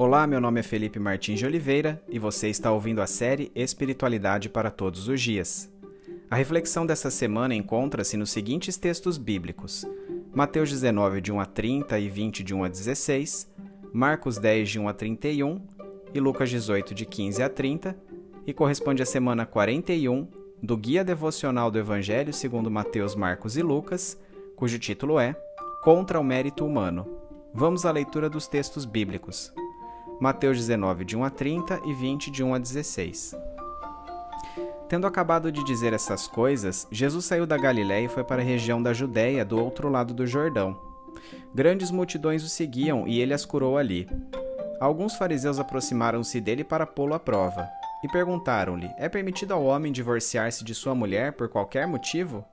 Olá, meu nome é Felipe Martins de Oliveira e você está ouvindo a série Espiritualidade para Todos os Dias. A reflexão dessa semana encontra-se nos seguintes textos bíblicos: Mateus 19, de 1 a 30 e 20, de 1 a 16, Marcos 10, de 1 a 31 e Lucas 18, de 15 a 30, e corresponde à semana 41 do Guia Devocional do Evangelho segundo Mateus, Marcos e Lucas, cujo título é Contra o Mérito Humano. Vamos à leitura dos textos bíblicos. Mateus 19, de 1 a 30 e 20, de 1 a 16. Tendo acabado de dizer essas coisas, Jesus saiu da Galiléia e foi para a região da Judéia, do outro lado do Jordão. Grandes multidões o seguiam e ele as curou ali. Alguns fariseus aproximaram-se dele para pô-lo à prova e perguntaram-lhe: É permitido ao homem divorciar-se de sua mulher por qualquer motivo?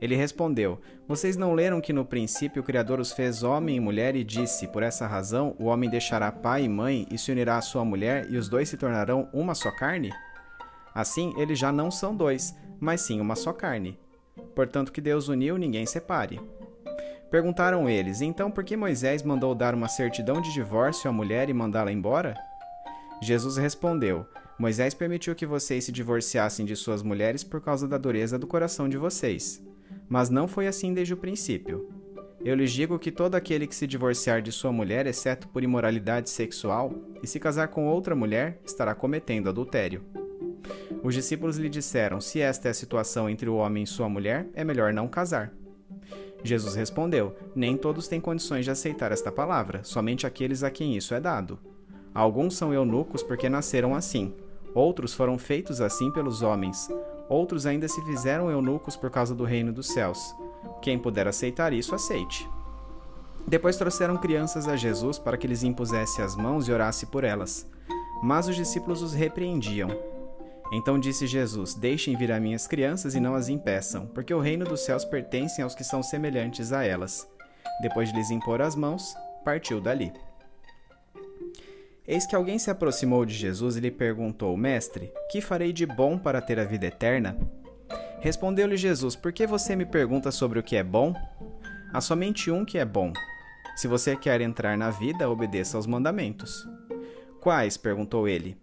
Ele respondeu: Vocês não leram que no princípio o Criador os fez homem e mulher e disse: Por essa razão o homem deixará pai e mãe e se unirá à sua mulher e os dois se tornarão uma só carne? Assim, eles já não são dois, mas sim uma só carne. Portanto, que Deus uniu, ninguém separe. Perguntaram eles: Então por que Moisés mandou dar uma certidão de divórcio à mulher e mandá-la embora? Jesus respondeu: Moisés permitiu que vocês se divorciassem de suas mulheres por causa da dureza do coração de vocês. Mas não foi assim desde o princípio. Eu lhes digo que todo aquele que se divorciar de sua mulher, exceto por imoralidade sexual, e se casar com outra mulher, estará cometendo adultério. Os discípulos lhe disseram: Se esta é a situação entre o homem e sua mulher, é melhor não casar. Jesus respondeu: Nem todos têm condições de aceitar esta palavra, somente aqueles a quem isso é dado. Alguns são eunucos porque nasceram assim, Outros foram feitos assim pelos homens, outros ainda se fizeram eunucos por causa do reino dos céus. Quem puder aceitar isso, aceite. Depois trouxeram crianças a Jesus para que lhes impusesse as mãos e orasse por elas. Mas os discípulos os repreendiam. Então disse Jesus: Deixem vir a minhas crianças e não as impeçam, porque o reino dos céus pertence aos que são semelhantes a elas. Depois de lhes impor as mãos, partiu dali. Eis que alguém se aproximou de Jesus e lhe perguntou: Mestre, que farei de bom para ter a vida eterna? Respondeu-lhe Jesus: Por que você me pergunta sobre o que é bom? Há somente um que é bom. Se você quer entrar na vida, obedeça aos mandamentos. Quais? perguntou ele.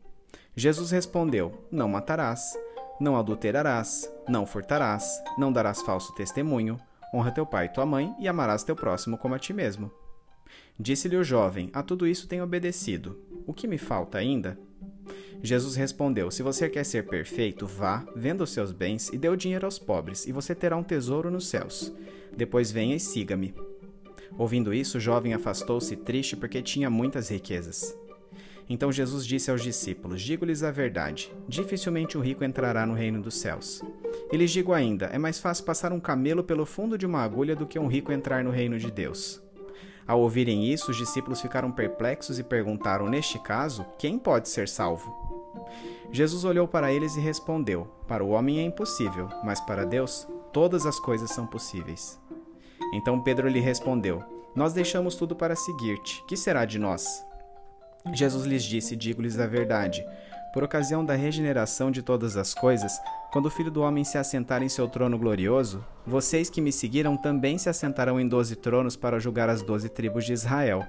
Jesus respondeu: Não matarás, não adulterarás, não furtarás, não darás falso testemunho, honra teu pai e tua mãe e amarás teu próximo como a ti mesmo. Disse-lhe o jovem: A tudo isso tenho obedecido. O que me falta ainda? Jesus respondeu: Se você quer ser perfeito, vá, venda os seus bens e dê o dinheiro aos pobres, e você terá um tesouro nos céus. Depois venha e siga-me. Ouvindo isso, o jovem afastou-se triste porque tinha muitas riquezas. Então Jesus disse aos discípulos: Digo-lhes a verdade: dificilmente o rico entrará no reino dos céus. E lhes digo ainda: é mais fácil passar um camelo pelo fundo de uma agulha do que um rico entrar no reino de Deus. Ao ouvirem isso, os discípulos ficaram perplexos e perguntaram: Neste caso, quem pode ser salvo? Jesus olhou para eles e respondeu: Para o homem é impossível, mas para Deus todas as coisas são possíveis. Então Pedro lhe respondeu: Nós deixamos tudo para seguir-te. Que será de nós? Jesus lhes disse: Digo-lhes a verdade. Por ocasião da regeneração de todas as coisas, quando o Filho do Homem se assentar em seu trono glorioso, vocês que me seguiram também se assentarão em doze tronos para julgar as doze tribos de Israel.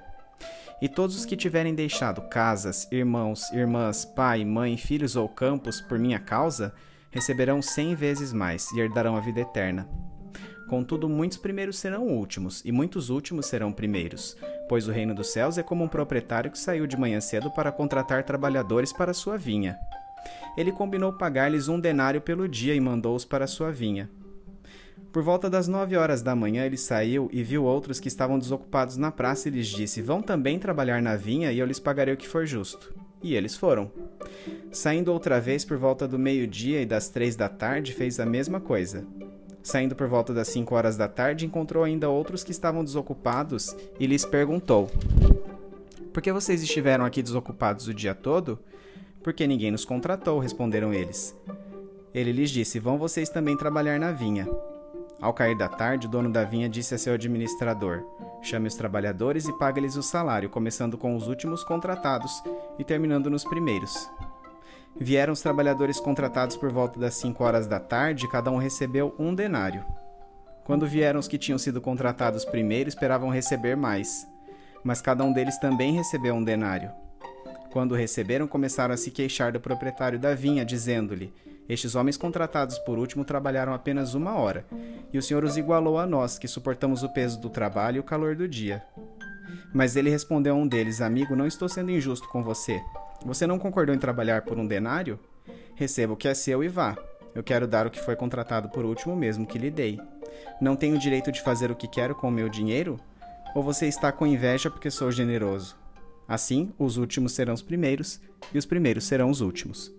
E todos os que tiverem deixado casas, irmãos, irmãs, pai, mãe, filhos ou campos por minha causa, receberão cem vezes mais e herdarão a vida eterna. Contudo, muitos primeiros serão últimos, e muitos últimos serão primeiros, pois o reino dos céus é como um proprietário que saiu de manhã cedo para contratar trabalhadores para sua vinha. Ele combinou pagar-lhes um denário pelo dia e mandou-os para sua vinha. Por volta das nove horas da manhã ele saiu e viu outros que estavam desocupados na praça e lhes disse: Vão também trabalhar na vinha e eu lhes pagarei o que for justo. E eles foram. Saindo outra vez por volta do meio-dia e das três da tarde, fez a mesma coisa. Saindo por volta das cinco horas da tarde, encontrou ainda outros que estavam desocupados e lhes perguntou: Por que vocês estiveram aqui desocupados o dia todo? Porque ninguém nos contratou, responderam eles. Ele lhes disse: Vão vocês também trabalhar na vinha. Ao cair da tarde, o dono da vinha disse a seu administrador: Chame os trabalhadores e pague-lhes o salário, começando com os últimos contratados e terminando nos primeiros. Vieram os trabalhadores contratados por volta das cinco horas da tarde, cada um recebeu um denário. Quando vieram os que tinham sido contratados primeiro, esperavam receber mais, mas cada um deles também recebeu um denário. Quando receberam, começaram a se queixar do proprietário da vinha, dizendo-lhe: Estes homens contratados por último trabalharam apenas uma hora, e o Senhor os igualou a nós, que suportamos o peso do trabalho e o calor do dia. Mas ele respondeu a um deles: Amigo, não estou sendo injusto com você. Você não concordou em trabalhar por um denário? Receba o que é seu e vá. Eu quero dar o que foi contratado por último mesmo que lhe dei. Não tenho direito de fazer o que quero com o meu dinheiro? Ou você está com inveja porque sou generoso? Assim, os últimos serão os primeiros, e os primeiros serão os últimos.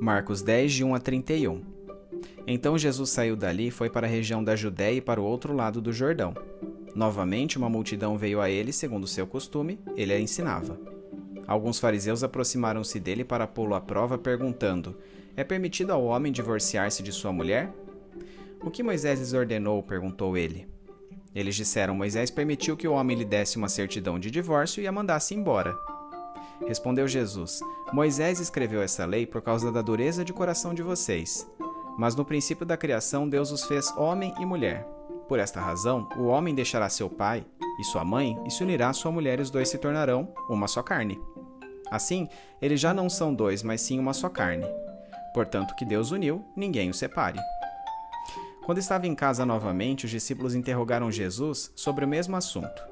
Marcos 10, de 1 a 31 Então Jesus saiu dali e foi para a região da Judéia e para o outro lado do Jordão. Novamente, uma multidão veio a ele, segundo seu costume, ele a ensinava. Alguns fariseus aproximaram-se dele para pô-lo à prova, perguntando: É permitido ao homem divorciar-se de sua mulher? O que Moisés lhes ordenou? perguntou ele. Eles disseram: Moisés permitiu que o homem lhe desse uma certidão de divórcio e a mandasse embora. Respondeu Jesus: Moisés escreveu essa lei por causa da dureza de coração de vocês. Mas no princípio da criação, Deus os fez homem e mulher. Por esta razão, o homem deixará seu pai e sua mãe e se unirá à sua mulher, e os dois se tornarão uma só carne. Assim, eles já não são dois, mas sim uma só carne. Portanto, que Deus uniu, ninguém o separe. Quando estava em casa novamente, os discípulos interrogaram Jesus sobre o mesmo assunto.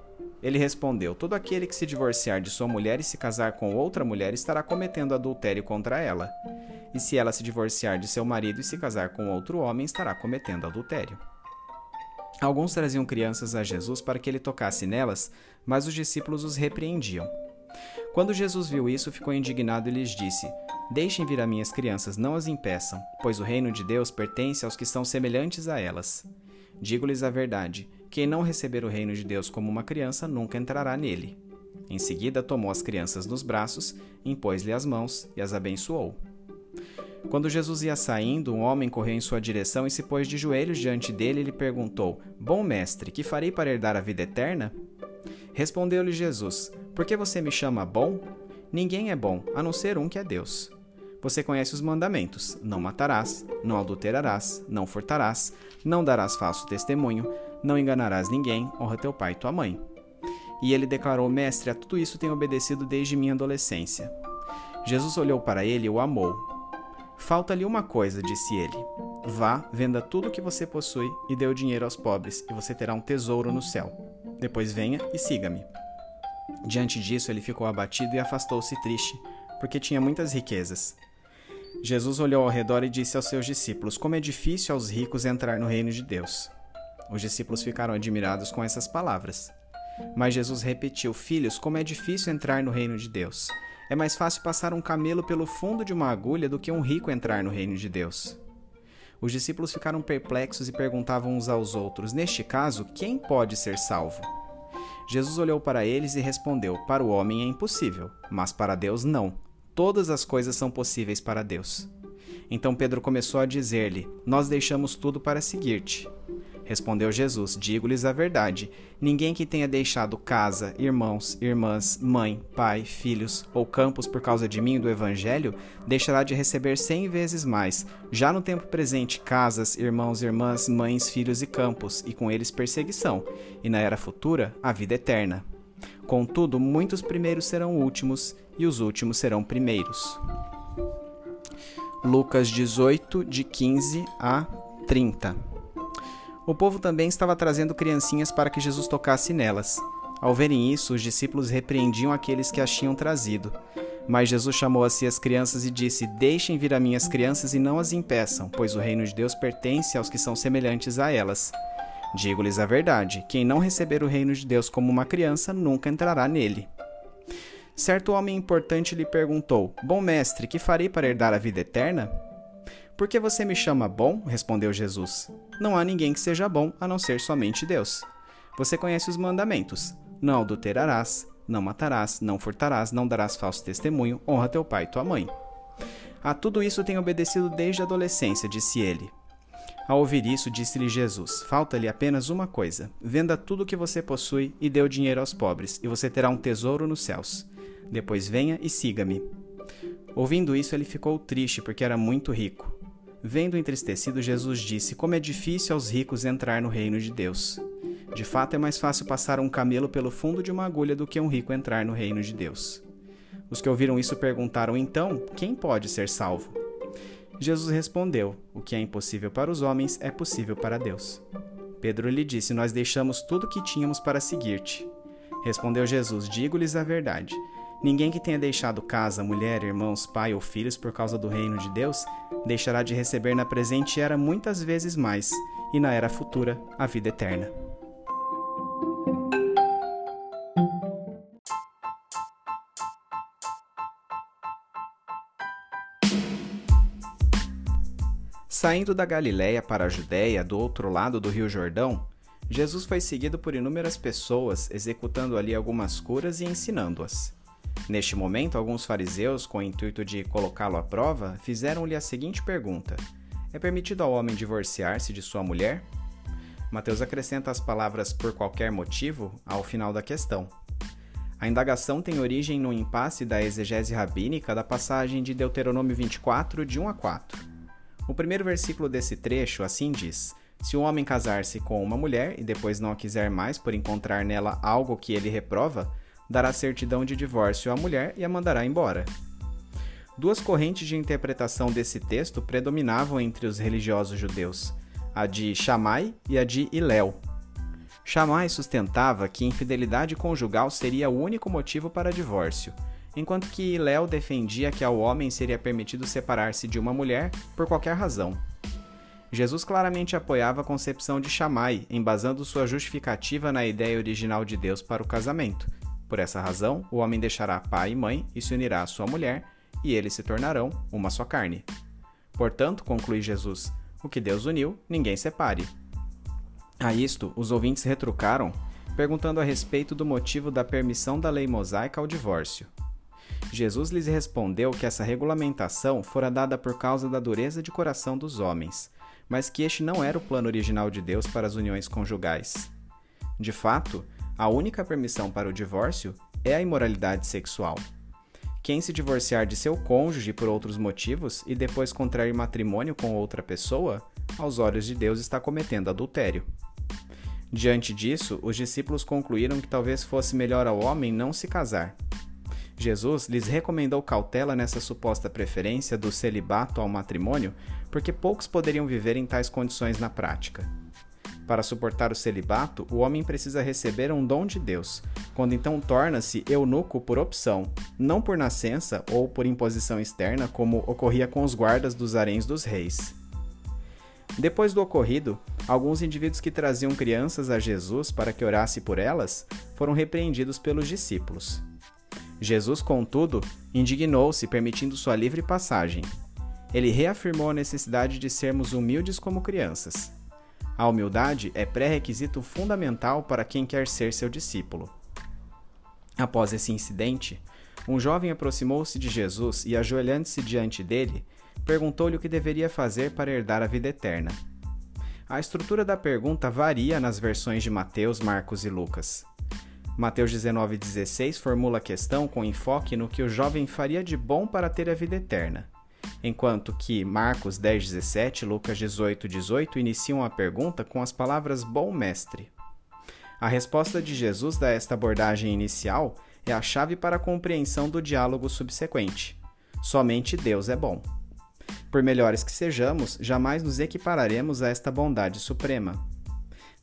Ele respondeu: Todo aquele que se divorciar de sua mulher e se casar com outra mulher estará cometendo adultério contra ela. E se ela se divorciar de seu marido e se casar com outro homem, estará cometendo adultério. Alguns traziam crianças a Jesus para que ele tocasse nelas, mas os discípulos os repreendiam. Quando Jesus viu isso, ficou indignado e lhes disse: Deixem vir a minhas crianças, não as impeçam, pois o reino de Deus pertence aos que são semelhantes a elas. Digo-lhes a verdade: quem não receber o reino de Deus como uma criança nunca entrará nele. Em seguida, tomou as crianças nos braços, impôs-lhe as mãos e as abençoou. Quando Jesus ia saindo, um homem correu em sua direção e se pôs de joelhos diante dele e lhe perguntou: Bom mestre, que farei para herdar a vida eterna? Respondeu-lhe Jesus: Por que você me chama bom? Ninguém é bom, a não ser um que é Deus. Você conhece os mandamentos: não matarás, não adulterarás, não furtarás, não darás falso testemunho, não enganarás ninguém, honra teu pai e tua mãe. E ele declarou: Mestre, a tudo isso tenho obedecido desde minha adolescência. Jesus olhou para ele e o amou. Falta-lhe uma coisa, disse ele. Vá, venda tudo o que você possui e dê o dinheiro aos pobres, e você terá um tesouro no céu. Depois venha e siga-me. Diante disso, ele ficou abatido e afastou-se triste, porque tinha muitas riquezas. Jesus olhou ao redor e disse aos seus discípulos: Como é difícil aos ricos entrar no reino de Deus. Os discípulos ficaram admirados com essas palavras. Mas Jesus repetiu: Filhos, como é difícil entrar no reino de Deus. É mais fácil passar um camelo pelo fundo de uma agulha do que um rico entrar no reino de Deus. Os discípulos ficaram perplexos e perguntavam uns aos outros: Neste caso, quem pode ser salvo? Jesus olhou para eles e respondeu: Para o homem é impossível, mas para Deus não. Todas as coisas são possíveis para Deus. Então Pedro começou a dizer-lhe: Nós deixamos tudo para seguir-te. Respondeu Jesus: Digo-lhes a verdade: ninguém que tenha deixado casa, irmãos, irmãs, mãe, pai, filhos ou campos por causa de mim e do Evangelho, deixará de receber cem vezes mais, já no tempo presente, casas, irmãos, irmãs, mães, filhos e campos, e com eles perseguição, e na era futura, a vida eterna. Contudo, muitos primeiros serão últimos, e os últimos serão primeiros. Lucas 18, de 15 a 30 o povo também estava trazendo criancinhas para que Jesus tocasse nelas. Ao verem isso, os discípulos repreendiam aqueles que as tinham trazido. Mas Jesus chamou a si as crianças e disse: Deixem vir a minhas crianças e não as impeçam, pois o reino de Deus pertence aos que são semelhantes a elas. Digo-lhes a verdade: quem não receber o reino de Deus como uma criança nunca entrará nele. Certo homem importante lhe perguntou: Bom mestre, que farei para herdar a vida eterna? Por que você me chama bom? respondeu Jesus. Não há ninguém que seja bom a não ser somente Deus. Você conhece os mandamentos: não adulterarás, não matarás, não furtarás, não darás falso testemunho, honra teu pai e tua mãe. A tudo isso tenho obedecido desde a adolescência, disse ele. Ao ouvir isso, disse-lhe Jesus: Falta-lhe apenas uma coisa. Venda tudo o que você possui e dê o dinheiro aos pobres, e você terá um tesouro nos céus. Depois venha e siga-me. Ouvindo isso, ele ficou triste, porque era muito rico. Vendo entristecido, Jesus disse: Como é difícil aos ricos entrar no reino de Deus. De fato, é mais fácil passar um camelo pelo fundo de uma agulha do que um rico entrar no reino de Deus. Os que ouviram isso perguntaram então: Quem pode ser salvo? Jesus respondeu: O que é impossível para os homens é possível para Deus. Pedro lhe disse: Nós deixamos tudo o que tínhamos para seguir-te. Respondeu Jesus: Digo-lhes a verdade. Ninguém que tenha deixado casa, mulher, irmãos, pai ou filhos por causa do reino de Deus deixará de receber na presente era muitas vezes mais, e na era futura a vida eterna. Saindo da Galiléia para a Judéia, do outro lado do Rio Jordão, Jesus foi seguido por inúmeras pessoas, executando ali algumas curas e ensinando-as. Neste momento, alguns fariseus, com o intuito de colocá-lo à prova, fizeram-lhe a seguinte pergunta: É permitido ao homem divorciar-se de sua mulher? Mateus acrescenta as palavras por qualquer motivo ao final da questão. A indagação tem origem no impasse da exegese rabínica da passagem de Deuteronômio 24, de 1 a 4. O primeiro versículo desse trecho assim diz: Se um homem casar-se com uma mulher e depois não a quiser mais por encontrar nela algo que ele reprova, dará certidão de divórcio à mulher e a mandará embora. Duas correntes de interpretação desse texto predominavam entre os religiosos judeus, a de Shammai e a de Hillel. Shammai sustentava que infidelidade conjugal seria o único motivo para divórcio, enquanto que Hillel defendia que ao homem seria permitido separar-se de uma mulher por qualquer razão. Jesus claramente apoiava a concepção de Shammai, embasando sua justificativa na ideia original de Deus para o casamento, por essa razão, o homem deixará pai e mãe e se unirá à sua mulher, e eles se tornarão uma só carne. Portanto, conclui Jesus, o que Deus uniu, ninguém separe. A isto, os ouvintes retrucaram, perguntando a respeito do motivo da permissão da lei mosaica ao divórcio. Jesus lhes respondeu que essa regulamentação fora dada por causa da dureza de coração dos homens, mas que este não era o plano original de Deus para as uniões conjugais. De fato, a única permissão para o divórcio é a imoralidade sexual. Quem se divorciar de seu cônjuge por outros motivos e depois contrair matrimônio com outra pessoa, aos olhos de Deus está cometendo adultério. Diante disso, os discípulos concluíram que talvez fosse melhor ao homem não se casar. Jesus lhes recomendou cautela nessa suposta preferência do celibato ao matrimônio, porque poucos poderiam viver em tais condições na prática. Para suportar o celibato, o homem precisa receber um dom de Deus, quando então torna-se eunuco por opção, não por nascença ou por imposição externa, como ocorria com os guardas dos haréns dos reis. Depois do ocorrido, alguns indivíduos que traziam crianças a Jesus para que orasse por elas foram repreendidos pelos discípulos. Jesus, contudo, indignou-se, permitindo sua livre passagem. Ele reafirmou a necessidade de sermos humildes como crianças. A humildade é pré-requisito fundamental para quem quer ser seu discípulo. Após esse incidente, um jovem aproximou-se de Jesus e, ajoelhando-se diante dele, perguntou-lhe o que deveria fazer para herdar a vida eterna. A estrutura da pergunta varia nas versões de Mateus, Marcos e Lucas. Mateus 19,16 formula a questão com enfoque no que o jovem faria de bom para ter a vida eterna enquanto que Marcos 10, 17 Lucas 18, 18 iniciam a pergunta com as palavras Bom Mestre. A resposta de Jesus a esta abordagem inicial é a chave para a compreensão do diálogo subsequente. Somente Deus é bom. Por melhores que sejamos, jamais nos equipararemos a esta bondade suprema.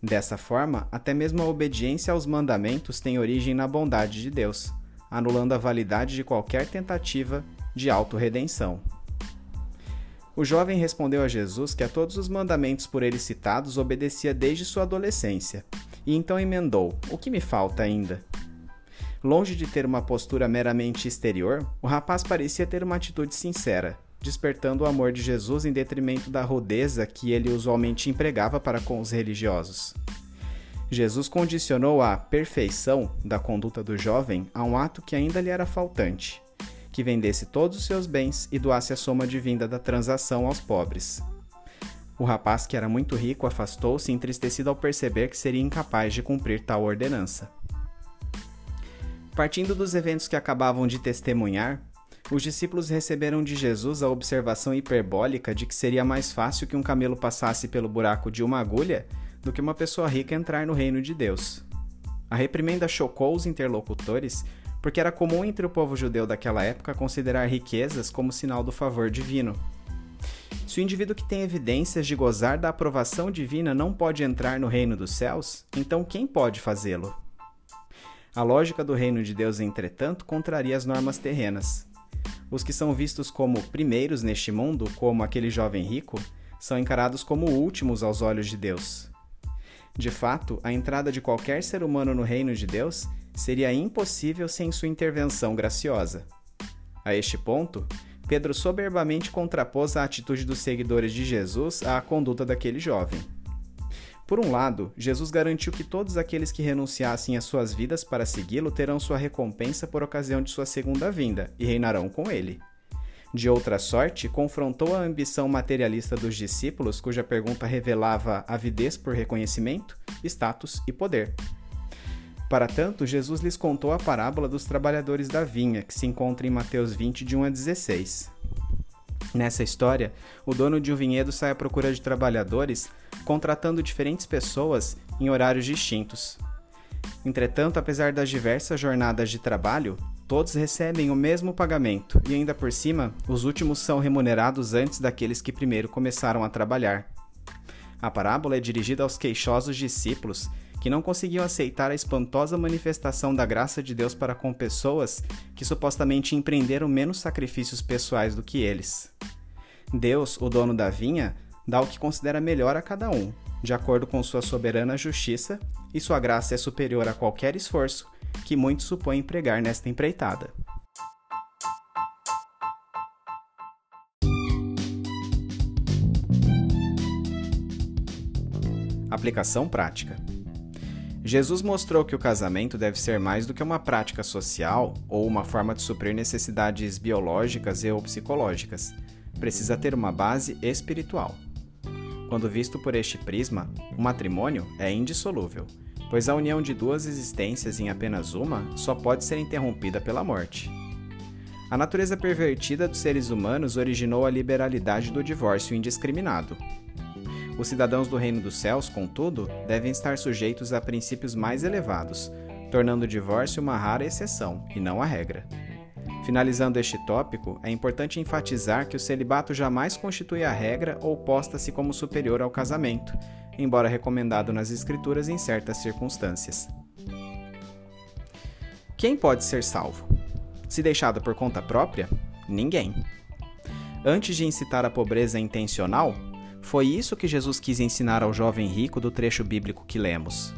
Dessa forma, até mesmo a obediência aos mandamentos tem origem na bondade de Deus, anulando a validade de qualquer tentativa de autorredenção. O jovem respondeu a Jesus que a todos os mandamentos por ele citados obedecia desde sua adolescência, e então emendou: O que me falta ainda? Longe de ter uma postura meramente exterior, o rapaz parecia ter uma atitude sincera, despertando o amor de Jesus em detrimento da rudeza que ele usualmente empregava para com os religiosos. Jesus condicionou a perfeição da conduta do jovem a um ato que ainda lhe era faltante, que vendesse todos os seus bens e doasse a soma de vinda da transação aos pobres. O rapaz, que era muito rico, afastou-se, entristecido ao perceber que seria incapaz de cumprir tal ordenança. Partindo dos eventos que acabavam de testemunhar, os discípulos receberam de Jesus a observação hiperbólica de que seria mais fácil que um camelo passasse pelo buraco de uma agulha do que uma pessoa rica entrar no reino de Deus. A reprimenda chocou os interlocutores porque era comum entre o povo judeu daquela época considerar riquezas como sinal do favor divino. Se o indivíduo que tem evidências de gozar da aprovação divina não pode entrar no reino dos céus, então quem pode fazê-lo? A lógica do reino de Deus, entretanto, contraria as normas terrenas. Os que são vistos como primeiros neste mundo, como aquele jovem rico, são encarados como últimos aos olhos de Deus. De fato, a entrada de qualquer ser humano no reino de Deus seria impossível sem sua intervenção graciosa. A este ponto, Pedro soberbamente contrapôs a atitude dos seguidores de Jesus à conduta daquele jovem. Por um lado, Jesus garantiu que todos aqueles que renunciassem às suas vidas para segui-lo terão sua recompensa por ocasião de sua segunda vinda e reinarão com ele. De outra sorte, confrontou a ambição materialista dos discípulos, cuja pergunta revelava avidez por reconhecimento, status e poder. Para tanto, Jesus lhes contou a parábola dos trabalhadores da vinha, que se encontra em Mateus 20, de 1 a 16. Nessa história, o dono de um vinhedo sai à procura de trabalhadores, contratando diferentes pessoas em horários distintos. Entretanto, apesar das diversas jornadas de trabalho, todos recebem o mesmo pagamento e, ainda por cima, os últimos são remunerados antes daqueles que primeiro começaram a trabalhar. A parábola é dirigida aos queixosos discípulos que não conseguiam aceitar a espantosa manifestação da graça de Deus para com pessoas que supostamente empreenderam menos sacrifícios pessoais do que eles. Deus, o dono da vinha, dá o que considera melhor a cada um, de acordo com sua soberana justiça, e sua graça é superior a qualquer esforço que muitos supõem empregar nesta empreitada. Aplicação prática. Jesus mostrou que o casamento deve ser mais do que uma prática social ou uma forma de suprir necessidades biológicas e ou psicológicas. Precisa ter uma base espiritual. Quando visto por este prisma, o matrimônio é indissolúvel, pois a união de duas existências em apenas uma só pode ser interrompida pela morte. A natureza pervertida dos seres humanos originou a liberalidade do divórcio indiscriminado, os cidadãos do reino dos céus, contudo, devem estar sujeitos a princípios mais elevados, tornando o divórcio uma rara exceção e não a regra. Finalizando este tópico, é importante enfatizar que o celibato jamais constitui a regra ou posta-se como superior ao casamento, embora recomendado nas Escrituras em certas circunstâncias. Quem pode ser salvo? Se deixado por conta própria? Ninguém. Antes de incitar a pobreza intencional, foi isso que Jesus quis ensinar ao jovem rico do trecho bíblico que lemos.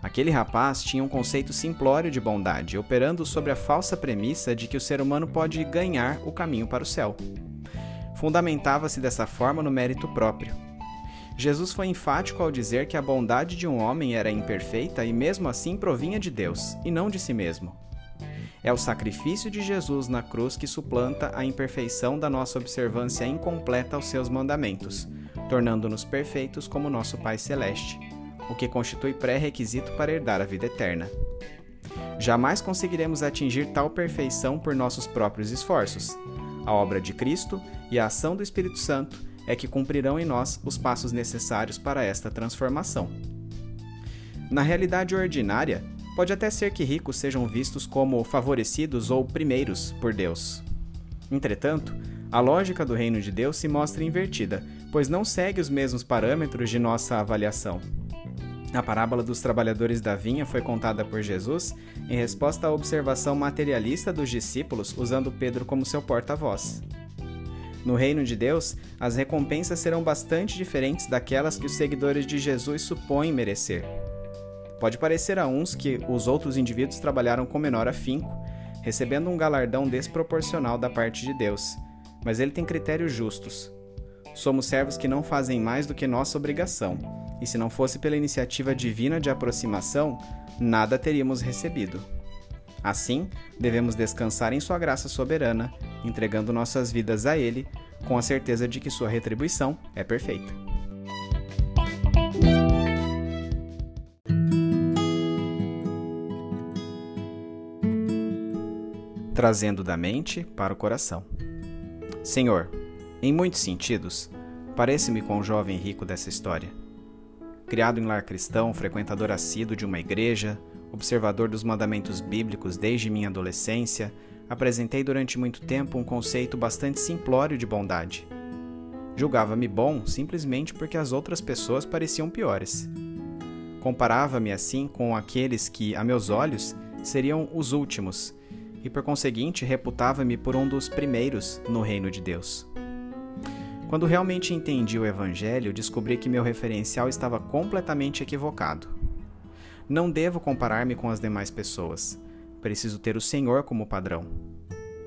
Aquele rapaz tinha um conceito simplório de bondade, operando sobre a falsa premissa de que o ser humano pode ganhar o caminho para o céu. Fundamentava-se dessa forma no mérito próprio. Jesus foi enfático ao dizer que a bondade de um homem era imperfeita e mesmo assim provinha de Deus, e não de si mesmo. É o sacrifício de Jesus na cruz que suplanta a imperfeição da nossa observância incompleta aos seus mandamentos, tornando-nos perfeitos como nosso Pai Celeste, o que constitui pré-requisito para herdar a vida eterna. Jamais conseguiremos atingir tal perfeição por nossos próprios esforços. A obra de Cristo e a ação do Espírito Santo é que cumprirão em nós os passos necessários para esta transformação. Na realidade ordinária, Pode até ser que ricos sejam vistos como favorecidos ou primeiros por Deus. Entretanto, a lógica do reino de Deus se mostra invertida, pois não segue os mesmos parâmetros de nossa avaliação. A parábola dos trabalhadores da vinha foi contada por Jesus em resposta à observação materialista dos discípulos, usando Pedro como seu porta-voz. No reino de Deus, as recompensas serão bastante diferentes daquelas que os seguidores de Jesus supõem merecer. Pode parecer a uns que os outros indivíduos trabalharam com menor afinco, recebendo um galardão desproporcional da parte de Deus, mas ele tem critérios justos. Somos servos que não fazem mais do que nossa obrigação, e se não fosse pela iniciativa divina de aproximação, nada teríamos recebido. Assim, devemos descansar em Sua graça soberana, entregando nossas vidas a Ele, com a certeza de que Sua retribuição é perfeita. trazendo da mente para o coração. Senhor, em muitos sentidos, parece-me com o jovem rico dessa história. Criado em lar cristão, frequentador assíduo de uma igreja, observador dos mandamentos bíblicos desde minha adolescência, apresentei durante muito tempo um conceito bastante simplório de bondade. Julgava-me bom simplesmente porque as outras pessoas pareciam piores. Comparava-me assim com aqueles que, a meus olhos, seriam os últimos e por conseguinte reputava-me por um dos primeiros no reino de Deus. Quando realmente entendi o Evangelho, descobri que meu referencial estava completamente equivocado. Não devo comparar-me com as demais pessoas. Preciso ter o Senhor como padrão.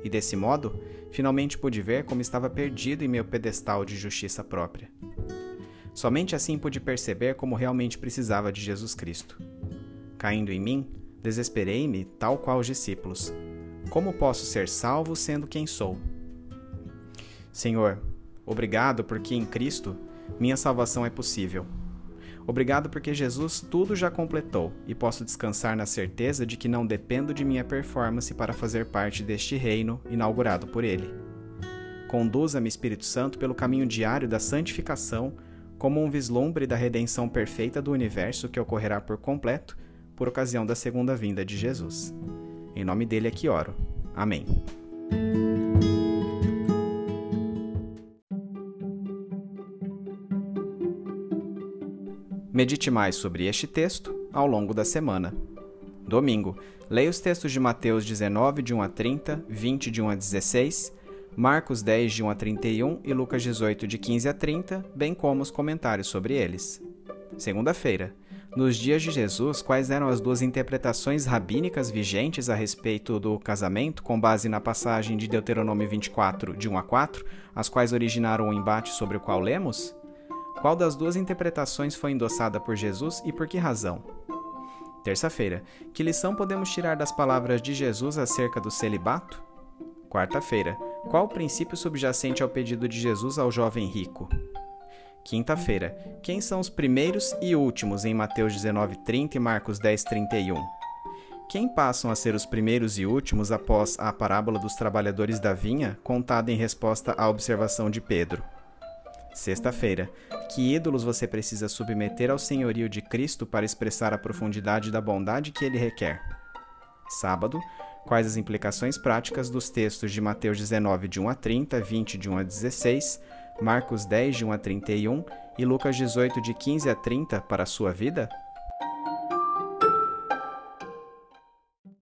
E desse modo, finalmente pude ver como estava perdido em meu pedestal de justiça própria. Somente assim pude perceber como realmente precisava de Jesus Cristo. Caindo em mim, desesperei-me, tal qual os discípulos, como posso ser salvo sendo quem sou? Senhor, obrigado porque em Cristo minha salvação é possível. Obrigado porque Jesus tudo já completou e posso descansar na certeza de que não dependo de minha performance para fazer parte deste reino inaugurado por Ele. Conduza-me, Espírito Santo, pelo caminho diário da santificação, como um vislumbre da redenção perfeita do universo que ocorrerá por completo por ocasião da segunda vinda de Jesus. Em nome dele é que oro. Amém. Medite mais sobre este texto ao longo da semana. Domingo, leia os textos de Mateus 19, de 1 a 30, 20, de 1 a 16, Marcos 10, de 1 a 31 e Lucas 18, de 15 a 30, bem como os comentários sobre eles. Segunda-feira, nos dias de Jesus, quais eram as duas interpretações rabínicas vigentes a respeito do casamento, com base na passagem de Deuteronômio 24, de 1 a 4, as quais originaram o embate sobre o qual lemos? Qual das duas interpretações foi endossada por Jesus e por que razão? Terça-feira, que lição podemos tirar das palavras de Jesus acerca do celibato? Quarta-feira, qual o princípio subjacente ao pedido de Jesus ao jovem rico? Quinta-feira. Quem são os primeiros e últimos em Mateus 19:30 e Marcos 10:31? Quem passam a ser os primeiros e últimos após a parábola dos trabalhadores da vinha, contada em resposta à observação de Pedro? Sexta-feira. Que ídolos você precisa submeter ao senhorio de Cristo para expressar a profundidade da bondade que ele requer? Sábado. Quais as implicações práticas dos textos de Mateus 19, de 1 a 30, 20, de 1 a 16, Marcos 10, de 1 a 31 e Lucas 18, de 15 a 30 para a sua vida?